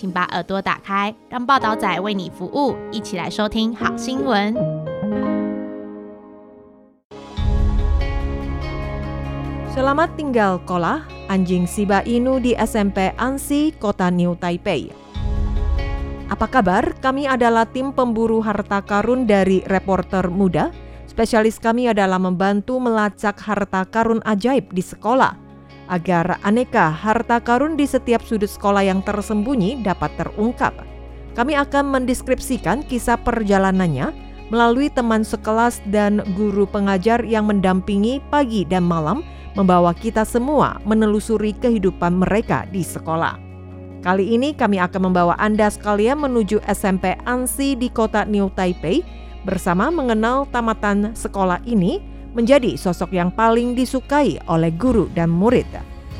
请把耳朵打开，让报道仔为你服务，一起来收听好新闻。 Selamat tinggal Kola, anjing Shiba Inu di SMP Ansi, Kota New Taipei. Apa kabar? Kami adalah tim pemburu harta karun dari Reporter Muda. Spesialis kami adalah membantu melacak harta karun ajaib di sekolah agar aneka harta karun di setiap sudut sekolah yang tersembunyi dapat terungkap. Kami akan mendeskripsikan kisah perjalanannya melalui teman sekelas dan guru pengajar yang mendampingi pagi dan malam membawa kita semua menelusuri kehidupan mereka di sekolah. Kali ini kami akan membawa Anda sekalian menuju SMP Ansi di kota New Taipei bersama mengenal tamatan sekolah ini menjadi sosok yang paling disukai oleh guru dan murid.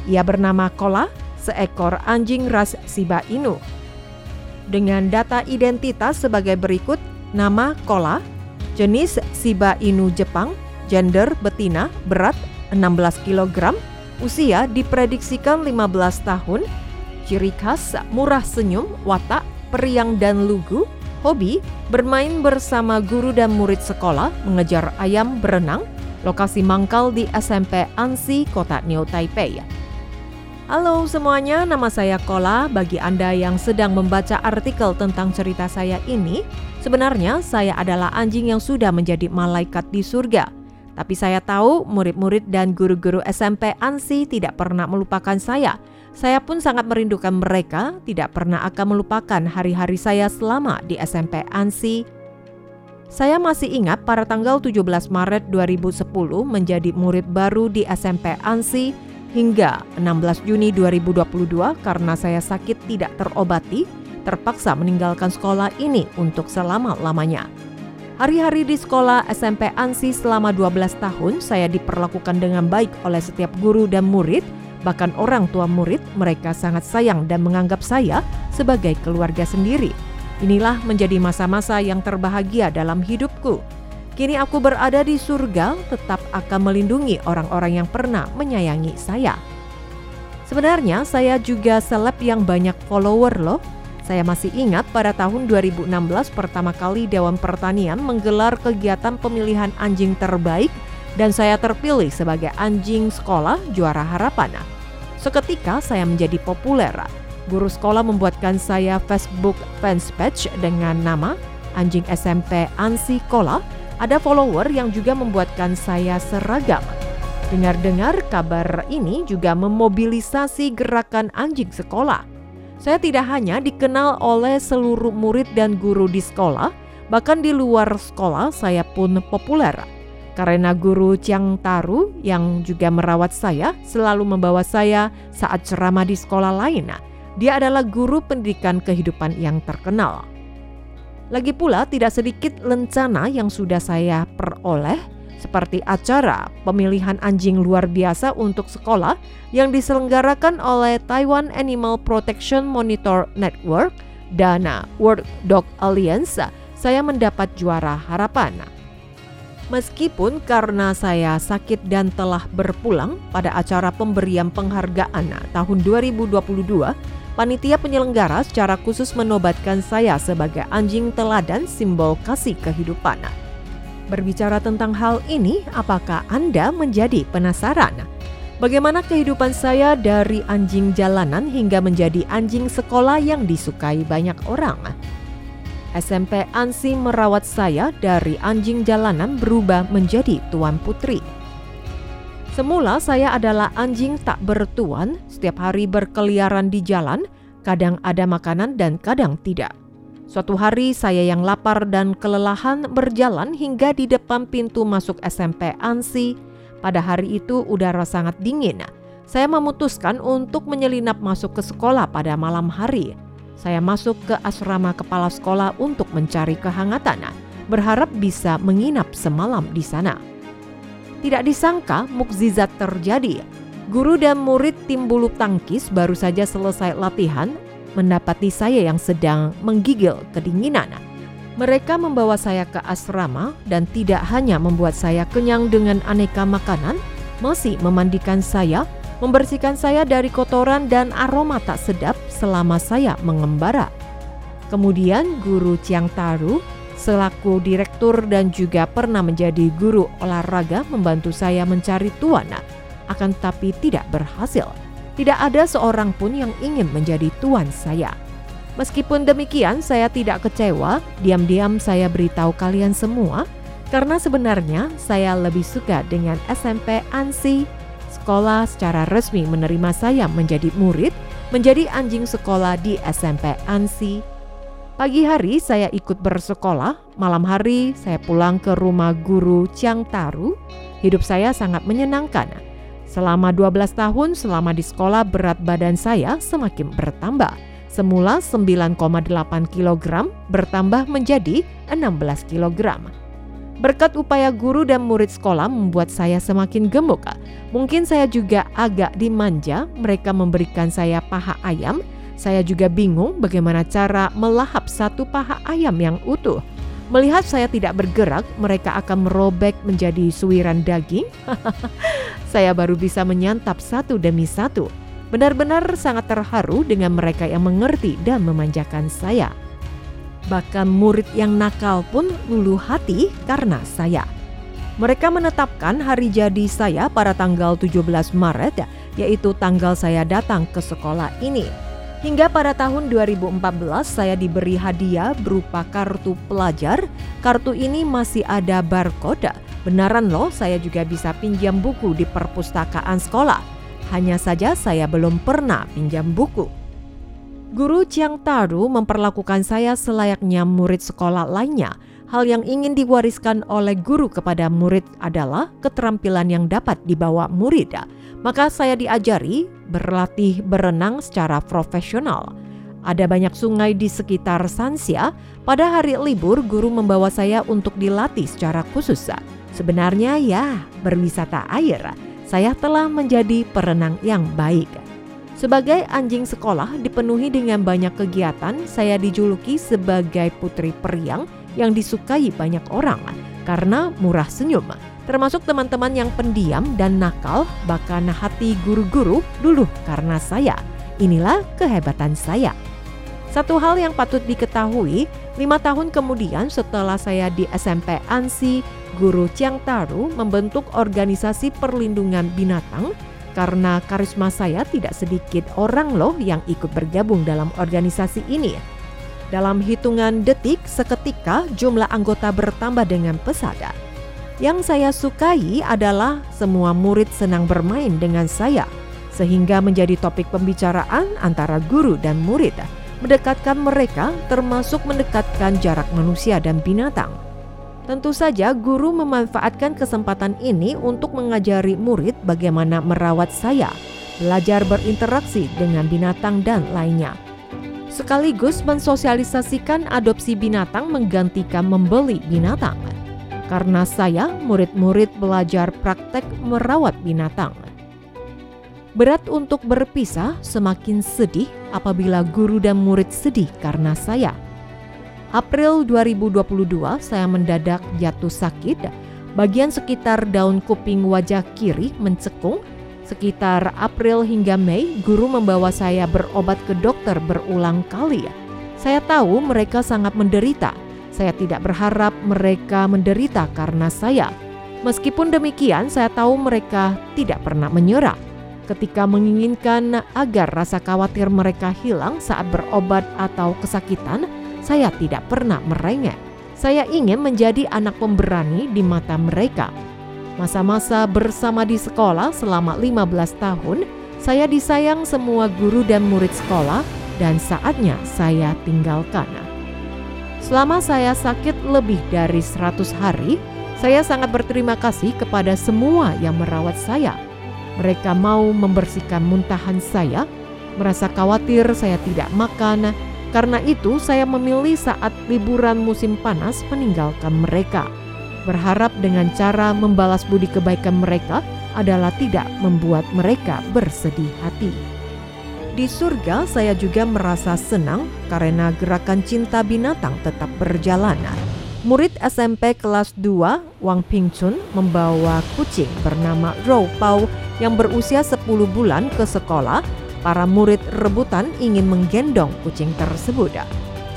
Ia bernama Kola, seekor anjing ras Shiba Inu. Dengan data identitas sebagai berikut, nama Kola, jenis Shiba Inu Jepang, gender betina, berat 16 kg, usia diprediksikan 15 tahun, ciri khas murah senyum, watak, periang dan lugu, hobi bermain bersama guru dan murid sekolah, mengejar ayam berenang, lokasi mangkal di SMP Ansi, Kota New Taipei. Halo semuanya, nama saya Kola. Bagi Anda yang sedang membaca artikel tentang cerita saya ini, sebenarnya saya adalah anjing yang sudah menjadi malaikat di surga. Tapi saya tahu murid-murid dan guru-guru SMP Ansi tidak pernah melupakan saya. Saya pun sangat merindukan mereka, tidak pernah akan melupakan hari-hari saya selama di SMP Ansi. Saya masih ingat pada tanggal 17 Maret 2010 menjadi murid baru di SMP Ansi hingga 16 Juni 2022 karena saya sakit tidak terobati, terpaksa meninggalkan sekolah ini untuk selama-lamanya. Hari-hari di sekolah SMP Ansi selama 12 tahun saya diperlakukan dengan baik oleh setiap guru dan murid, bahkan orang tua murid mereka sangat sayang dan menganggap saya sebagai keluarga sendiri. Inilah menjadi masa-masa yang terbahagia dalam hidupku. Kini aku berada di surga, tetap akan melindungi orang-orang yang pernah menyayangi saya. Sebenarnya saya juga seleb yang banyak follower loh. Saya masih ingat pada tahun 2016 pertama kali Dewan Pertanian menggelar kegiatan pemilihan anjing terbaik dan saya terpilih sebagai anjing sekolah juara harapan. Seketika saya menjadi populer. Guru sekolah membuatkan saya Facebook fans page dengan nama anjing SMP Ansi Kola. Ada follower yang juga membuatkan saya seragam. Dengar-dengar kabar ini juga memobilisasi gerakan anjing sekolah. Saya tidak hanya dikenal oleh seluruh murid dan guru di sekolah, bahkan di luar sekolah saya pun populer. Karena guru Chiang Taru yang juga merawat saya selalu membawa saya saat ceramah di sekolah lain. Dia adalah guru pendidikan kehidupan yang terkenal. Lagi pula tidak sedikit lencana yang sudah saya peroleh seperti acara pemilihan anjing luar biasa untuk sekolah yang diselenggarakan oleh Taiwan Animal Protection Monitor Network dan World Dog Alliance. Saya mendapat juara harapan. Meskipun karena saya sakit dan telah berpulang pada acara pemberian penghargaan tahun 2022, panitia penyelenggara secara khusus menobatkan saya sebagai anjing teladan simbol kasih kehidupan. Berbicara tentang hal ini, apakah Anda menjadi penasaran? Bagaimana kehidupan saya dari anjing jalanan hingga menjadi anjing sekolah yang disukai banyak orang? SMP Ansi merawat saya dari anjing jalanan berubah menjadi tuan putri. Semula saya adalah anjing tak bertuan, setiap hari berkeliaran di jalan, kadang ada makanan dan kadang tidak. Suatu hari saya yang lapar dan kelelahan berjalan hingga di depan pintu masuk SMP Ansi. Pada hari itu udara sangat dingin. Saya memutuskan untuk menyelinap masuk ke sekolah pada malam hari. saya masuk ke asrama kepala sekolah untuk mencari kehangatan, berharap bisa menginap semalam di sana. Tidak disangka mukjizat terjadi. Guru dan murid tim bulu tangkis baru saja selesai latihan mendapati saya yang sedang menggigil kedinginan. Mereka membawa saya ke asrama dan tidak hanya membuat saya kenyang dengan aneka makanan, masih memandikan saya, membersihkan saya dari kotoran dan aroma tak sedap selama saya mengembara. Kemudian guru Ciang Taru selaku direktur dan juga pernah menjadi guru olahraga membantu saya mencari tuan, akan tapi tidak berhasil. Tidak ada seorang pun yang ingin menjadi tuan saya. Meskipun demikian, saya tidak kecewa. Diam-diam saya beritahu kalian semua, karena sebenarnya saya lebih suka dengan SMP ANSI. Sekolah secara resmi menerima saya menjadi murid, menjadi anjing sekolah di SMP ANSI. Pagi hari saya ikut bersekolah, malam hari saya pulang ke rumah guru Chiang Taru. Hidup saya sangat menyenangkan Selama 12 tahun selama di sekolah berat badan saya semakin bertambah. Semula 9,8 kg bertambah menjadi 16 kg. Berkat upaya guru dan murid sekolah membuat saya semakin gemuk. Mungkin saya juga agak dimanja, mereka memberikan saya paha ayam. Saya juga bingung bagaimana cara melahap satu paha ayam yang utuh. Melihat saya tidak bergerak, mereka akan merobek menjadi suiran daging. saya baru bisa menyantap satu demi satu. Benar-benar sangat terharu dengan mereka yang mengerti dan memanjakan saya. Bahkan murid yang nakal pun luluh hati karena saya. Mereka menetapkan hari jadi saya pada tanggal 17 Maret, yaitu tanggal saya datang ke sekolah ini. Hingga pada tahun 2014 saya diberi hadiah berupa kartu pelajar. Kartu ini masih ada barcode. Benaran loh saya juga bisa pinjam buku di perpustakaan sekolah. Hanya saja saya belum pernah pinjam buku. Guru Chiang Taru memperlakukan saya selayaknya murid sekolah lainnya. Hal yang ingin diwariskan oleh guru kepada murid adalah keterampilan yang dapat dibawa murid. Maka saya diajari berlatih berenang secara profesional. Ada banyak sungai di sekitar Sansia. Pada hari libur, guru membawa saya untuk dilatih secara khusus. Sebenarnya ya, berwisata air. Saya telah menjadi perenang yang baik. Sebagai anjing sekolah dipenuhi dengan banyak kegiatan, saya dijuluki sebagai putri periang yang disukai banyak orang karena murah senyum termasuk teman-teman yang pendiam dan nakal, bahkan hati guru-guru dulu karena saya. Inilah kehebatan saya. Satu hal yang patut diketahui, lima tahun kemudian setelah saya di SMP ANSI, guru Chiang Taru membentuk organisasi perlindungan binatang karena karisma saya tidak sedikit orang loh yang ikut bergabung dalam organisasi ini. Dalam hitungan detik, seketika jumlah anggota bertambah dengan pesat. Yang saya sukai adalah semua murid senang bermain dengan saya, sehingga menjadi topik pembicaraan antara guru dan murid, mendekatkan mereka termasuk mendekatkan jarak manusia dan binatang. Tentu saja guru memanfaatkan kesempatan ini untuk mengajari murid bagaimana merawat saya, belajar berinteraksi dengan binatang dan lainnya. Sekaligus mensosialisasikan adopsi binatang menggantikan membeli binatang karena saya murid-murid belajar praktek merawat binatang. Berat untuk berpisah semakin sedih apabila guru dan murid sedih karena saya. April 2022 saya mendadak jatuh sakit. Bagian sekitar daun kuping wajah kiri mencekung. Sekitar April hingga Mei, guru membawa saya berobat ke dokter berulang kali. Saya tahu mereka sangat menderita saya tidak berharap mereka menderita karena saya. Meskipun demikian, saya tahu mereka tidak pernah menyerah. Ketika menginginkan agar rasa khawatir mereka hilang saat berobat atau kesakitan, saya tidak pernah merengek. Saya ingin menjadi anak pemberani di mata mereka. Masa-masa bersama di sekolah selama 15 tahun, saya disayang semua guru dan murid sekolah dan saatnya saya tinggalkan. Selama saya sakit lebih dari 100 hari, saya sangat berterima kasih kepada semua yang merawat saya. Mereka mau membersihkan muntahan saya, merasa khawatir saya tidak makan, Karena itu, saya memilih saat liburan musim panas meninggalkan mereka. Berharap dengan cara membalas budi kebaikan mereka adalah tidak membuat mereka bersedih hati. Di surga, saya juga merasa senang karena gerakan cinta binatang tetap berjalan. Murid SMP kelas 2, Wang Pingchun, membawa kucing bernama Rou Pao yang berusia 10 bulan ke sekolah Para murid rebutan ingin menggendong kucing tersebut.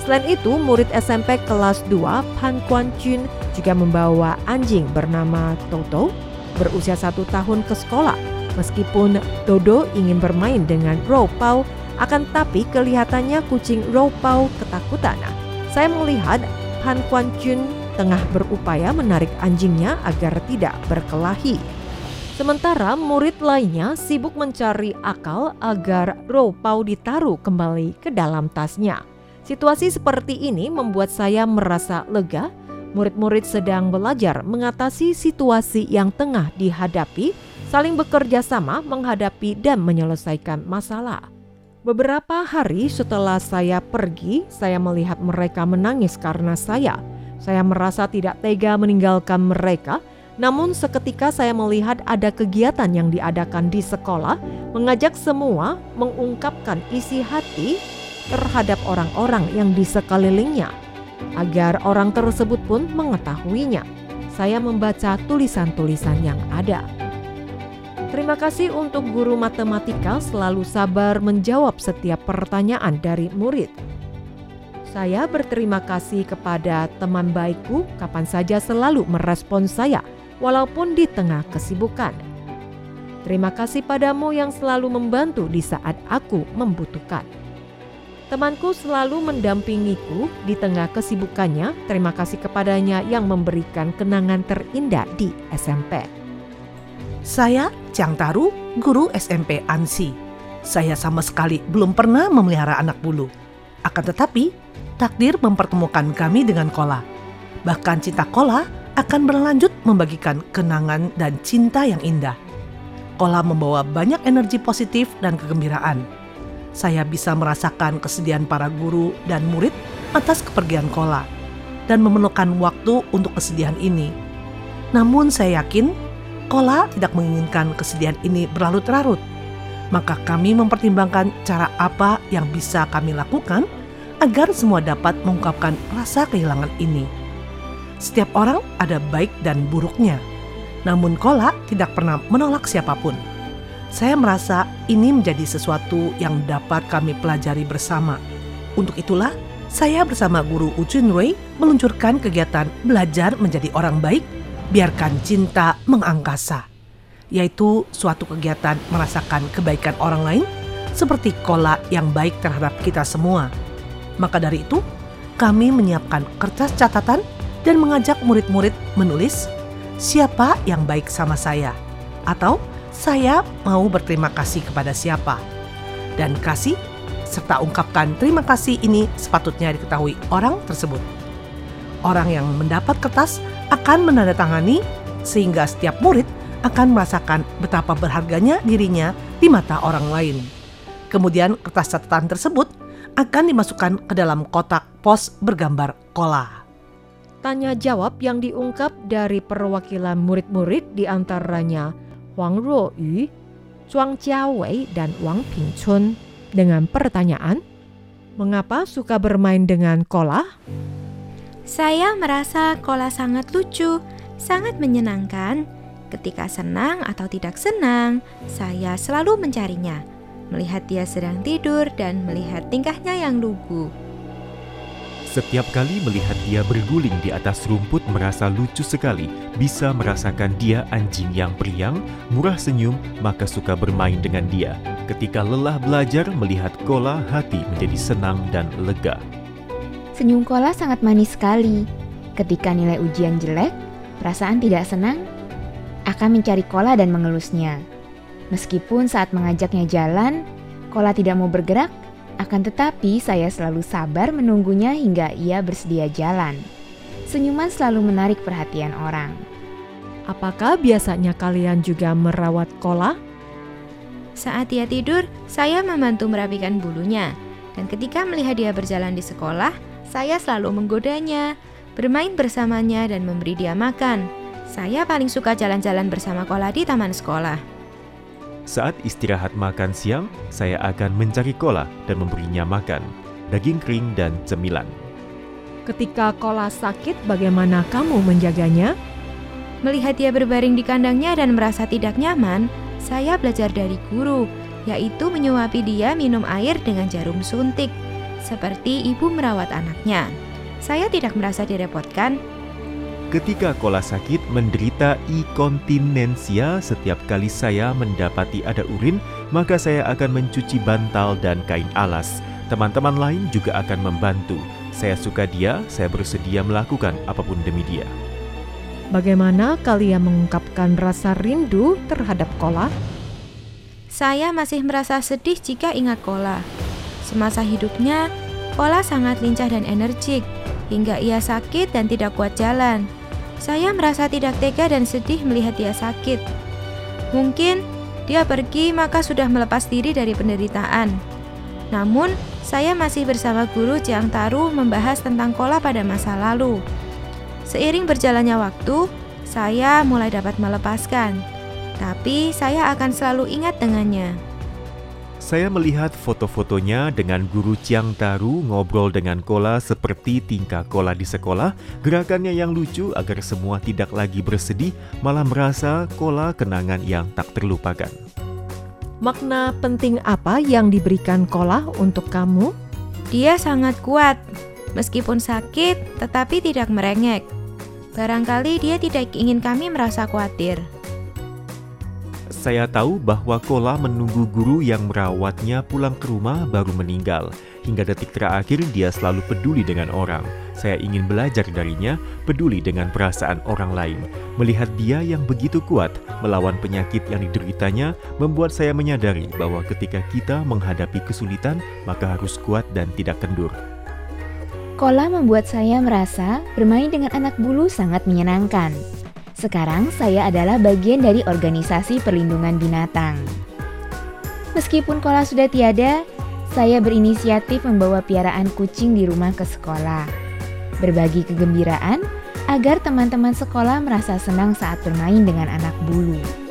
Selain itu, murid SMP kelas 2 Pan Kuan Jun juga membawa anjing bernama Toto berusia satu tahun ke sekolah. Meskipun Dodo ingin bermain dengan Rou Pao, akan tapi kelihatannya kucing Rou Pao ketakutan. Saya melihat Pan Kuan Jun tengah berupaya menarik anjingnya agar tidak berkelahi. Sementara murid lainnya sibuk mencari akal agar Pao ditaruh kembali ke dalam tasnya. Situasi seperti ini membuat saya merasa lega. Murid-murid sedang belajar mengatasi situasi yang tengah dihadapi, saling bekerja sama menghadapi dan menyelesaikan masalah. Beberapa hari setelah saya pergi, saya melihat mereka menangis karena saya. Saya merasa tidak tega meninggalkan mereka namun seketika saya melihat ada kegiatan yang diadakan di sekolah mengajak semua mengungkapkan isi hati terhadap orang-orang yang di sekelilingnya agar orang tersebut pun mengetahuinya. Saya membaca tulisan-tulisan yang ada. Terima kasih untuk guru matematika selalu sabar menjawab setiap pertanyaan dari murid. Saya berterima kasih kepada teman baikku kapan saja selalu merespon saya walaupun di tengah kesibukan. Terima kasih padamu yang selalu membantu di saat aku membutuhkan. Temanku selalu mendampingiku di tengah kesibukannya. Terima kasih kepadanya yang memberikan kenangan terindah di SMP. Saya Chang Taru, guru SMP ANSI. Saya sama sekali belum pernah memelihara anak bulu. Akan tetapi, takdir mempertemukan kami dengan Kola. Bahkan cinta Kola akan berlanjut membagikan kenangan dan cinta yang indah. Kola membawa banyak energi positif dan kegembiraan. Saya bisa merasakan kesedihan para guru dan murid atas kepergian Kola dan memerlukan waktu untuk kesedihan ini. Namun saya yakin Kola tidak menginginkan kesedihan ini berlarut-larut. Maka kami mempertimbangkan cara apa yang bisa kami lakukan agar semua dapat mengungkapkan rasa kehilangan ini. Setiap orang ada baik dan buruknya. Namun Kola tidak pernah menolak siapa pun. Saya merasa ini menjadi sesuatu yang dapat kami pelajari bersama. Untuk itulah, saya bersama guru Uchun Wei meluncurkan kegiatan belajar menjadi orang baik, biarkan cinta mengangkasa. Yaitu suatu kegiatan merasakan kebaikan orang lain seperti Kola yang baik terhadap kita semua. Maka dari itu, kami menyiapkan kertas catatan dan mengajak murid-murid menulis siapa yang baik sama saya atau saya mau berterima kasih kepada siapa. Dan kasih serta ungkapkan terima kasih ini sepatutnya diketahui orang tersebut. Orang yang mendapat kertas akan menandatangani sehingga setiap murid akan merasakan betapa berharganya dirinya di mata orang lain. Kemudian kertas catatan tersebut akan dimasukkan ke dalam kotak pos bergambar kola tanya jawab yang diungkap dari perwakilan murid-murid di antaranya Huang Ruoyu, Zhuang Jiawei, dan Wang Pingchun dengan pertanyaan, Mengapa suka bermain dengan kola? Saya merasa kola sangat lucu, sangat menyenangkan. Ketika senang atau tidak senang, saya selalu mencarinya, melihat dia sedang tidur dan melihat tingkahnya yang lugu. Setiap kali melihat dia berguling di atas rumput merasa lucu sekali, bisa merasakan dia anjing yang periang, murah senyum, maka suka bermain dengan dia. Ketika lelah belajar, melihat Kola, hati menjadi senang dan lega. Senyum Kola sangat manis sekali. Ketika nilai ujian jelek, perasaan tidak senang, akan mencari Kola dan mengelusnya. Meskipun saat mengajaknya jalan, Kola tidak mau bergerak, akan tetapi, saya selalu sabar menunggunya hingga ia bersedia jalan. Senyuman selalu menarik perhatian orang. Apakah biasanya kalian juga merawat kola? Saat dia tidur, saya membantu merapikan bulunya. Dan ketika melihat dia berjalan di sekolah, saya selalu menggodanya, bermain bersamanya dan memberi dia makan. Saya paling suka jalan-jalan bersama Kola di taman sekolah. Saat istirahat makan siang, saya akan mencari Kola dan memberinya makan, daging kering dan cemilan. Ketika Kola sakit, bagaimana kamu menjaganya? Melihat dia berbaring di kandangnya dan merasa tidak nyaman, saya belajar dari guru, yaitu menyuapi dia minum air dengan jarum suntik, seperti ibu merawat anaknya. Saya tidak merasa direpotkan. Ketika Kola sakit menderita inkontinensia, setiap kali saya mendapati ada urin, maka saya akan mencuci bantal dan kain alas. Teman-teman lain juga akan membantu. Saya suka dia, saya bersedia melakukan apa pun demi dia. Bagaimana kalian mengungkapkan rasa rindu terhadap Kola? Saya masih merasa sedih jika ingat Kola. Semasa hidupnya, Kola sangat lincah dan energik, hingga ia sakit dan tidak kuat jalan. Saya merasa tidak tega dan sedih melihat dia sakit. Mungkin dia pergi maka sudah melepas diri dari penderitaan. Namun, saya masih bersama guru Jiang Taru membahas tentang Kola pada masa lalu. Seiring berjalannya waktu, saya mulai dapat melepaskan, tapi saya akan selalu ingat dengannya. Saya melihat foto-fotonya dengan guru Chiang Taru ngobrol dengan Kola seperti tingkah Kola di sekolah, gerakannya yang lucu agar semua tidak lagi bersedih, malah merasa Kola kenangan yang tak terlupakan. Makna penting apa yang diberikan Kola untuk kamu? Dia sangat kuat, meskipun sakit tetapi tidak merengek. Barangkali dia tidak ingin kami merasa khawatir. Saya tahu bahwa Kola menunggu guru yang merawatnya pulang ke rumah baru meninggal. Hingga detik terakhir dia selalu peduli dengan orang. Saya ingin belajar darinya, peduli dengan perasaan orang lain. Melihat dia yang begitu kuat melawan penyakit yang dideritanya membuat saya menyadari bahwa ketika kita menghadapi kesulitan, maka harus kuat dan tidak kendur. Kola membuat saya merasa bermain dengan anak bulu sangat menyenangkan. Sekarang saya adalah bagian dari organisasi perlindungan binatang. Meskipun Kola sudah tiada, saya berinisiatif membawa piaraan kucing di rumah ke sekolah. Berbagi kegembiraan agar teman-teman sekolah merasa senang saat bermain dengan anak bulu.